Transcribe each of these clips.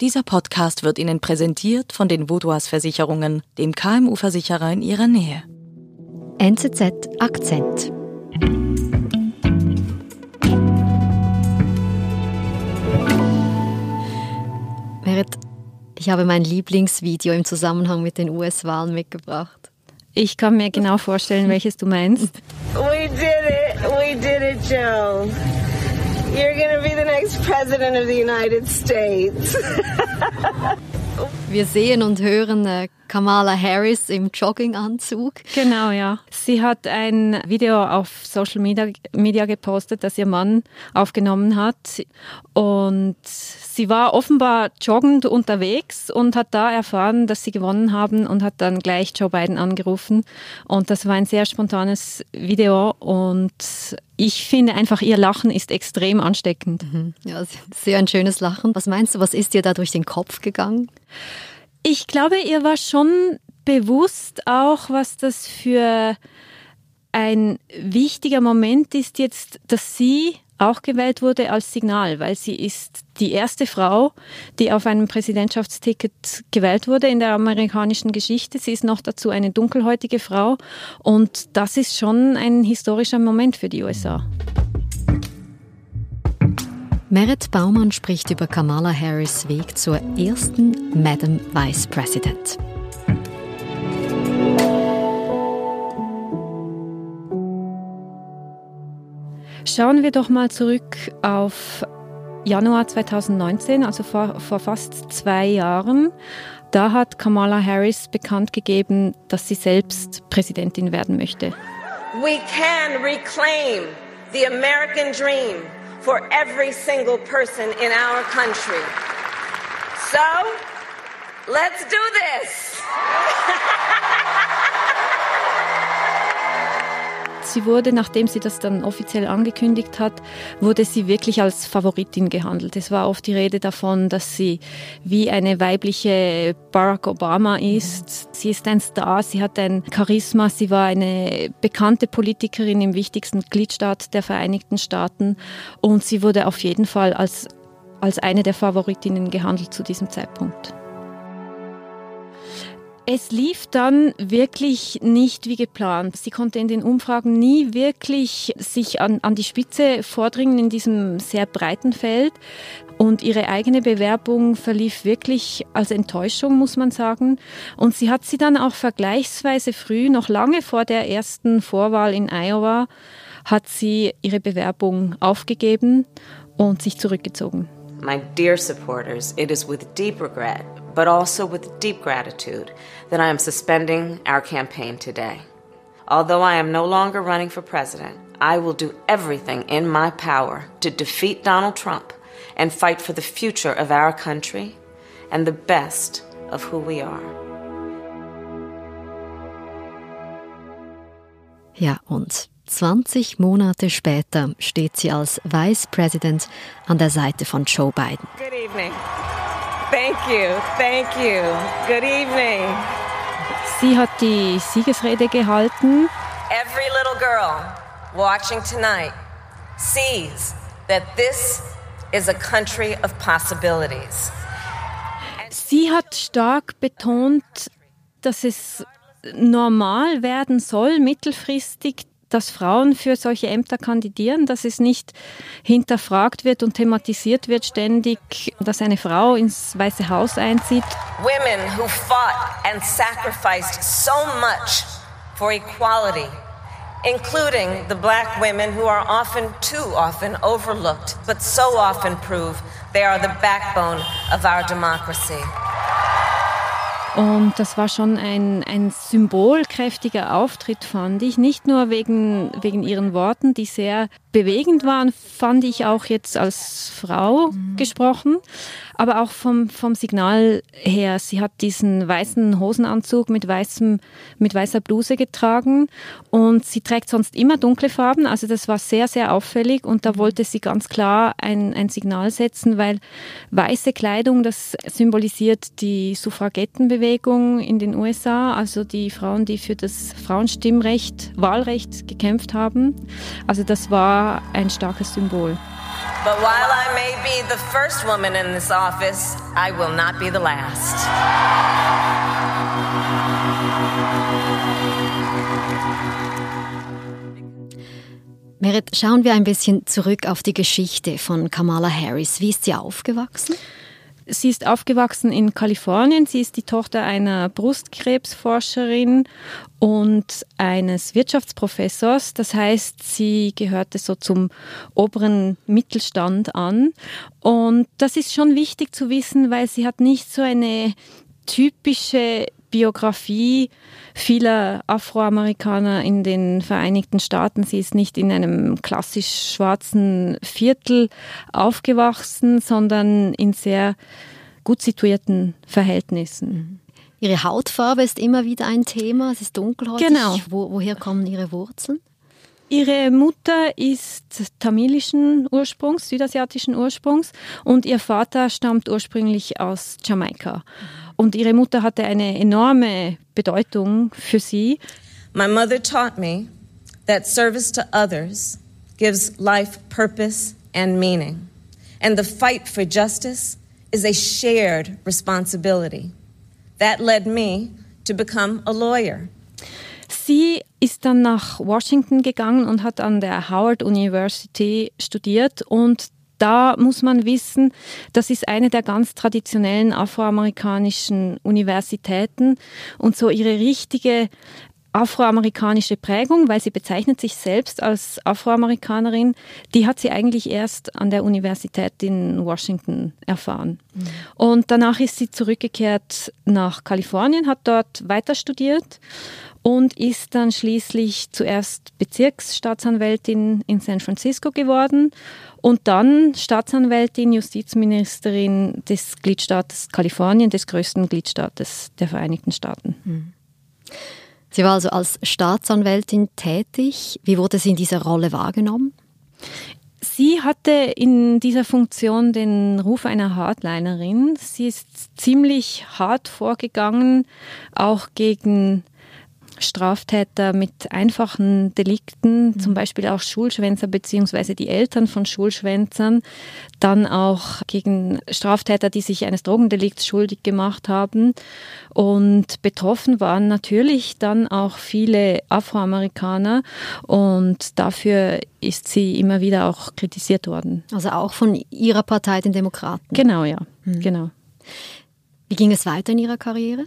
Dieser Podcast wird Ihnen präsentiert von den Vodouas Versicherungen, dem KMU-Versicherer in Ihrer Nähe. NZZ Akzent. Merit, ich habe mein Lieblingsvideo im Zusammenhang mit den US-Wahlen mitgebracht. Ich kann mir genau vorstellen, welches du meinst. We did it. We did it, Joe. You're gonna be the next president of the United States. Wir sehen und hören äh, Kamala Harris im Jogginganzug. Genau, ja. Sie hat ein Video auf Social Media, Media gepostet, das ihr Mann aufgenommen hat. Und sie war offenbar joggend unterwegs und hat da erfahren, dass sie gewonnen haben und hat dann gleich Joe Biden angerufen. Und das war ein sehr spontanes Video und ich finde einfach, ihr Lachen ist extrem ansteckend. Mhm. Ja, sehr ein schönes Lachen. Was meinst du, was ist dir da durch den Kopf gegangen? Ich glaube, ihr war schon bewusst auch, was das für ein wichtiger Moment ist jetzt, dass sie auch gewählt wurde als Signal, weil sie ist die erste Frau, die auf einem Präsidentschaftsticket gewählt wurde in der amerikanischen Geschichte. Sie ist noch dazu eine dunkelhäutige Frau und das ist schon ein historischer Moment für die USA. Merit Baumann spricht über Kamala Harris Weg zur ersten Madam Vice President. Schauen wir doch mal zurück auf Januar 2019, also vor, vor fast zwei Jahren. Da hat Kamala Harris bekannt gegeben, dass sie selbst Präsidentin werden möchte. We can reclaim the American dream for every single person in our country. So, let's do this. Sie wurde, nachdem sie das dann offiziell angekündigt hat, wurde sie wirklich als Favoritin gehandelt. Es war oft die Rede davon, dass sie wie eine weibliche Barack Obama ist. Sie ist ein Star, sie hat ein Charisma, sie war eine bekannte Politikerin im wichtigsten Gliedstaat der Vereinigten Staaten und sie wurde auf jeden Fall als, als eine der Favoritinnen gehandelt zu diesem Zeitpunkt. Es lief dann wirklich nicht wie geplant. Sie konnte in den Umfragen nie wirklich sich an, an die Spitze vordringen in diesem sehr breiten Feld. Und ihre eigene Bewerbung verlief wirklich als Enttäuschung, muss man sagen. Und sie hat sie dann auch vergleichsweise früh, noch lange vor der ersten Vorwahl in Iowa, hat sie ihre Bewerbung aufgegeben und sich zurückgezogen. My dear supporters, it is with deep regret but also with deep gratitude that I am suspending our campaign today. Although I am no longer running for president, I will do everything in my power to defeat Donald Trump and fight for the future of our country and the best of who we are. Ja, und 20 Monate später steht sie als Vice President an der Seite von Joe Biden. Good evening. Thank you, thank you. Good evening. Sie hat die Siegesrede gehalten. Every little girl watching tonight sees that this is a country of possibilities. Sie hat stark betont, dass es normal werden soll, mittelfristig dass Frauen für solche Ämter kandidieren, dass es nicht hinterfragt wird und thematisiert wird ständig, dass eine Frau ins Weiße Haus einzieht. Women who fought and sacrificed so much for equality, including the black women who are often too often overlooked, but so often prove they are the backbone of our democracy. Und das war schon ein, ein symbolkräftiger Auftritt, fand ich. Nicht nur wegen, wegen ihren Worten, die sehr bewegend waren, fand ich auch jetzt als Frau mhm. gesprochen, aber auch vom, vom Signal her. Sie hat diesen weißen Hosenanzug mit, weißem, mit weißer Bluse getragen und sie trägt sonst immer dunkle Farben, also das war sehr, sehr auffällig und da mhm. wollte sie ganz klar ein, ein Signal setzen, weil weiße Kleidung, das symbolisiert die Suffragettenbewegung in den USA, also die Frauen, die für das Frauenstimmrecht, Wahlrecht gekämpft haben. Also das war ein starkes Symbol. But while I may be the first woman in this office, I will not be the last. Merit, schauen wir ein bisschen zurück auf die Geschichte von Kamala Harris. Wie ist sie aufgewachsen? Sie ist aufgewachsen in Kalifornien. Sie ist die Tochter einer Brustkrebsforscherin und eines Wirtschaftsprofessors. Das heißt, sie gehörte so zum oberen Mittelstand an. Und das ist schon wichtig zu wissen, weil sie hat nicht so eine typische Biografie vieler Afroamerikaner in den Vereinigten Staaten. Sie ist nicht in einem klassisch schwarzen Viertel aufgewachsen, sondern in sehr gut situierten Verhältnissen. Ihre Hautfarbe ist immer wieder ein Thema. Es ist dunkelhäutig. Genau. Wo, woher kommen Ihre Wurzeln? Ihre Mutter ist tamilischen Ursprungs, südasiatischen Ursprungs und ihr Vater stammt ursprünglich aus Jamaika. Und ihre Mutter hatte eine enorme Bedeutung für sie. My mother taught me that service to others gives life purpose and meaning. And the fight for justice is a shared responsibility. That led me to become a lawyer. Sie ist dann nach Washington gegangen und hat an der Howard University studiert und da muss man wissen, das ist eine der ganz traditionellen afroamerikanischen Universitäten und so ihre richtige afroamerikanische Prägung, weil sie bezeichnet sich selbst als Afroamerikanerin, die hat sie eigentlich erst an der Universität in Washington erfahren. Mhm. Und danach ist sie zurückgekehrt nach Kalifornien, hat dort weiter studiert und ist dann schließlich zuerst Bezirksstaatsanwältin in San Francisco geworden und dann Staatsanwältin, Justizministerin des Gliedstaates Kalifornien, des größten Gliedstaates der Vereinigten Staaten. Hm. Sie war also als Staatsanwältin tätig. Wie wurde sie in dieser Rolle wahrgenommen? Sie hatte in dieser Funktion den Ruf einer Hardlinerin. Sie ist ziemlich hart vorgegangen, auch gegen Straftäter mit einfachen Delikten, mhm. zum Beispiel auch Schulschwänzer beziehungsweise die Eltern von Schulschwänzern, dann auch gegen Straftäter, die sich eines Drogendelikts schuldig gemacht haben. Und betroffen waren natürlich dann auch viele Afroamerikaner und dafür ist sie immer wieder auch kritisiert worden. Also auch von ihrer Partei, den Demokraten. Genau, ja, mhm. genau. Wie ging es weiter in ihrer Karriere?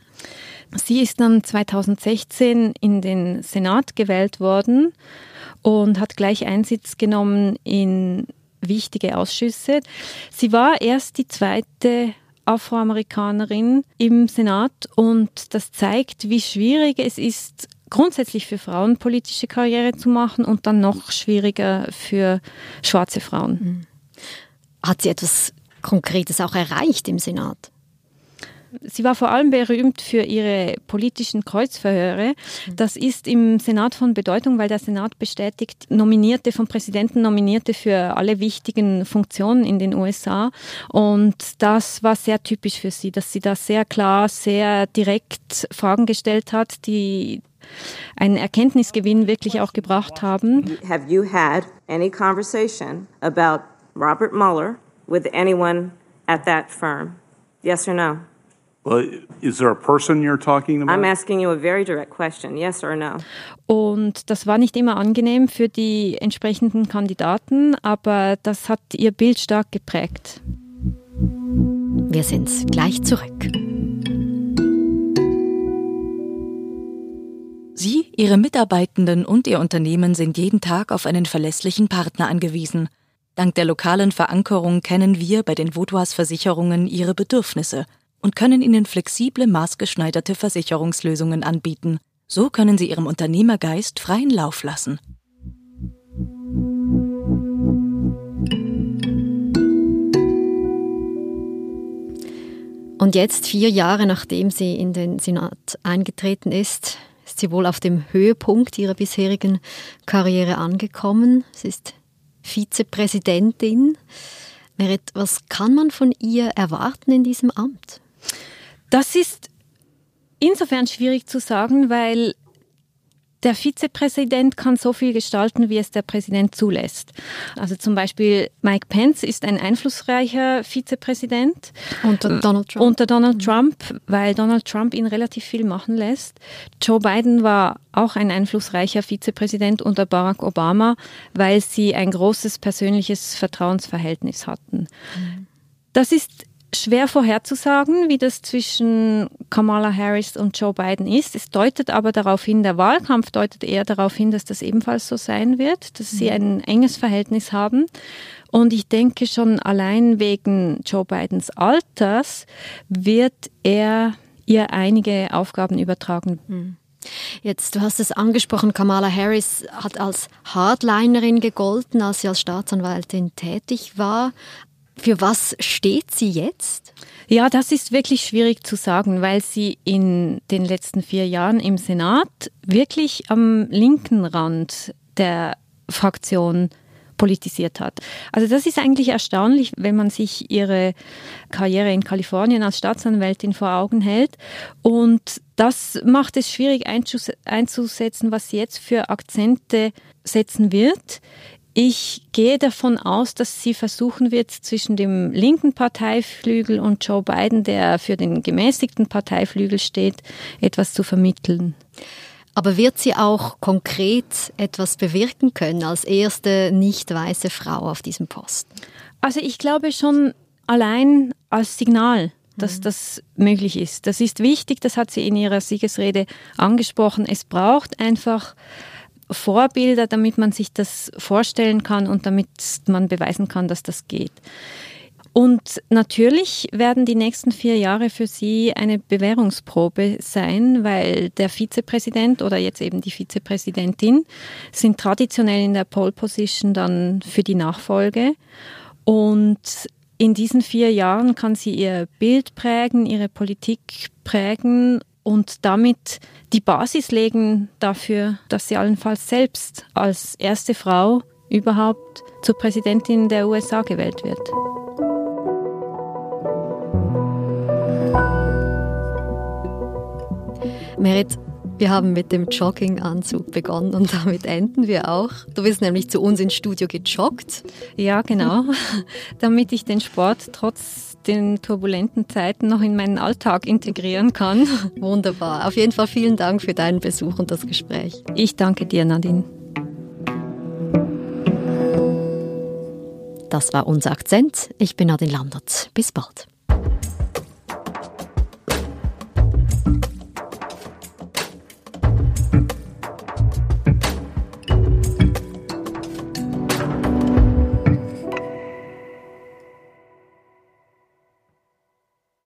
Sie ist dann 2016 in den Senat gewählt worden und hat gleich Einsitz genommen in wichtige Ausschüsse. Sie war erst die zweite Afroamerikanerin im Senat und das zeigt, wie schwierig es ist, grundsätzlich für Frauen politische Karriere zu machen und dann noch schwieriger für schwarze Frauen. Mhm. Hat sie etwas Konkretes auch erreicht im Senat? Sie war vor allem berühmt für ihre politischen Kreuzverhöre. Das ist im Senat von Bedeutung, weil der Senat bestätigt Nominierte vom Präsidenten Nominierte für alle wichtigen Funktionen in den USA. Und das war sehr typisch für sie, dass sie da sehr klar, sehr direkt Fragen gestellt hat, die einen Erkenntnisgewinn wirklich auch gebracht haben. Have you had any conversation about Robert Mueller with anyone at that firm? Yes or no? Yes or no. Und das war nicht immer angenehm für die entsprechenden Kandidaten, aber das hat ihr Bild stark geprägt. Wir sind gleich zurück. Sie, Ihre Mitarbeitenden und Ihr Unternehmen sind jeden Tag auf einen verlässlichen Partner angewiesen. Dank der lokalen Verankerung kennen wir bei den Vaudois Versicherungen Ihre Bedürfnisse – und können Ihnen flexible, maßgeschneiderte Versicherungslösungen anbieten. So können Sie Ihrem Unternehmergeist freien Lauf lassen. Und jetzt, vier Jahre nachdem sie in den Senat eingetreten ist, ist sie wohl auf dem Höhepunkt ihrer bisherigen Karriere angekommen. Sie ist Vizepräsidentin. Merit, was kann man von ihr erwarten in diesem Amt? Das ist insofern schwierig zu sagen, weil der Vizepräsident kann so viel gestalten, wie es der Präsident zulässt. Also zum Beispiel Mike Pence ist ein einflussreicher Vizepräsident. Unter Donald Trump. Unter Donald Trump, weil Donald Trump ihn relativ viel machen lässt. Joe Biden war auch ein einflussreicher Vizepräsident unter Barack Obama, weil sie ein großes persönliches Vertrauensverhältnis hatten. Das ist schwer vorherzusagen, wie das zwischen Kamala Harris und Joe Biden ist. Es deutet aber darauf hin, der Wahlkampf deutet eher darauf hin, dass das ebenfalls so sein wird, dass sie ein enges Verhältnis haben. Und ich denke schon allein wegen Joe Bidens Alters wird er ihr einige Aufgaben übertragen. Hm. Jetzt, du hast es angesprochen, Kamala Harris hat als Hardlinerin gegolten, als sie als Staatsanwältin tätig war. Für was steht sie jetzt? Ja, das ist wirklich schwierig zu sagen, weil sie in den letzten vier Jahren im Senat wirklich am linken Rand der Fraktion politisiert hat. Also das ist eigentlich erstaunlich, wenn man sich ihre Karriere in Kalifornien als Staatsanwältin vor Augen hält. Und das macht es schwierig einzusetzen, was sie jetzt für Akzente setzen wird. Ich gehe davon aus, dass sie versuchen wird, zwischen dem linken Parteiflügel und Joe Biden, der für den gemäßigten Parteiflügel steht, etwas zu vermitteln. Aber wird sie auch konkret etwas bewirken können als erste nicht weiße Frau auf diesem Posten? Also ich glaube schon allein als Signal, dass mhm. das möglich ist. Das ist wichtig, das hat sie in ihrer Siegesrede angesprochen. Es braucht einfach Vorbilder, damit man sich das vorstellen kann und damit man beweisen kann, dass das geht. Und natürlich werden die nächsten vier Jahre für Sie eine Bewährungsprobe sein, weil der Vizepräsident oder jetzt eben die Vizepräsidentin sind traditionell in der Pole Position dann für die Nachfolge. Und in diesen vier Jahren kann sie ihr Bild prägen, ihre Politik prägen und damit die Basis legen dafür, dass sie allenfalls selbst als erste Frau überhaupt zur Präsidentin der USA gewählt wird. Merit, wir haben mit dem Jogginganzug begonnen und damit enden wir auch. Du bist nämlich zu uns ins Studio gejoggt. Ja, genau. damit ich den Sport trotz den turbulenten Zeiten noch in meinen Alltag integrieren kann. Wunderbar. Auf jeden Fall vielen Dank für deinen Besuch und das Gespräch. Ich danke dir, Nadine. Das war unser Akzent. Ich bin Nadine Landert. Bis bald.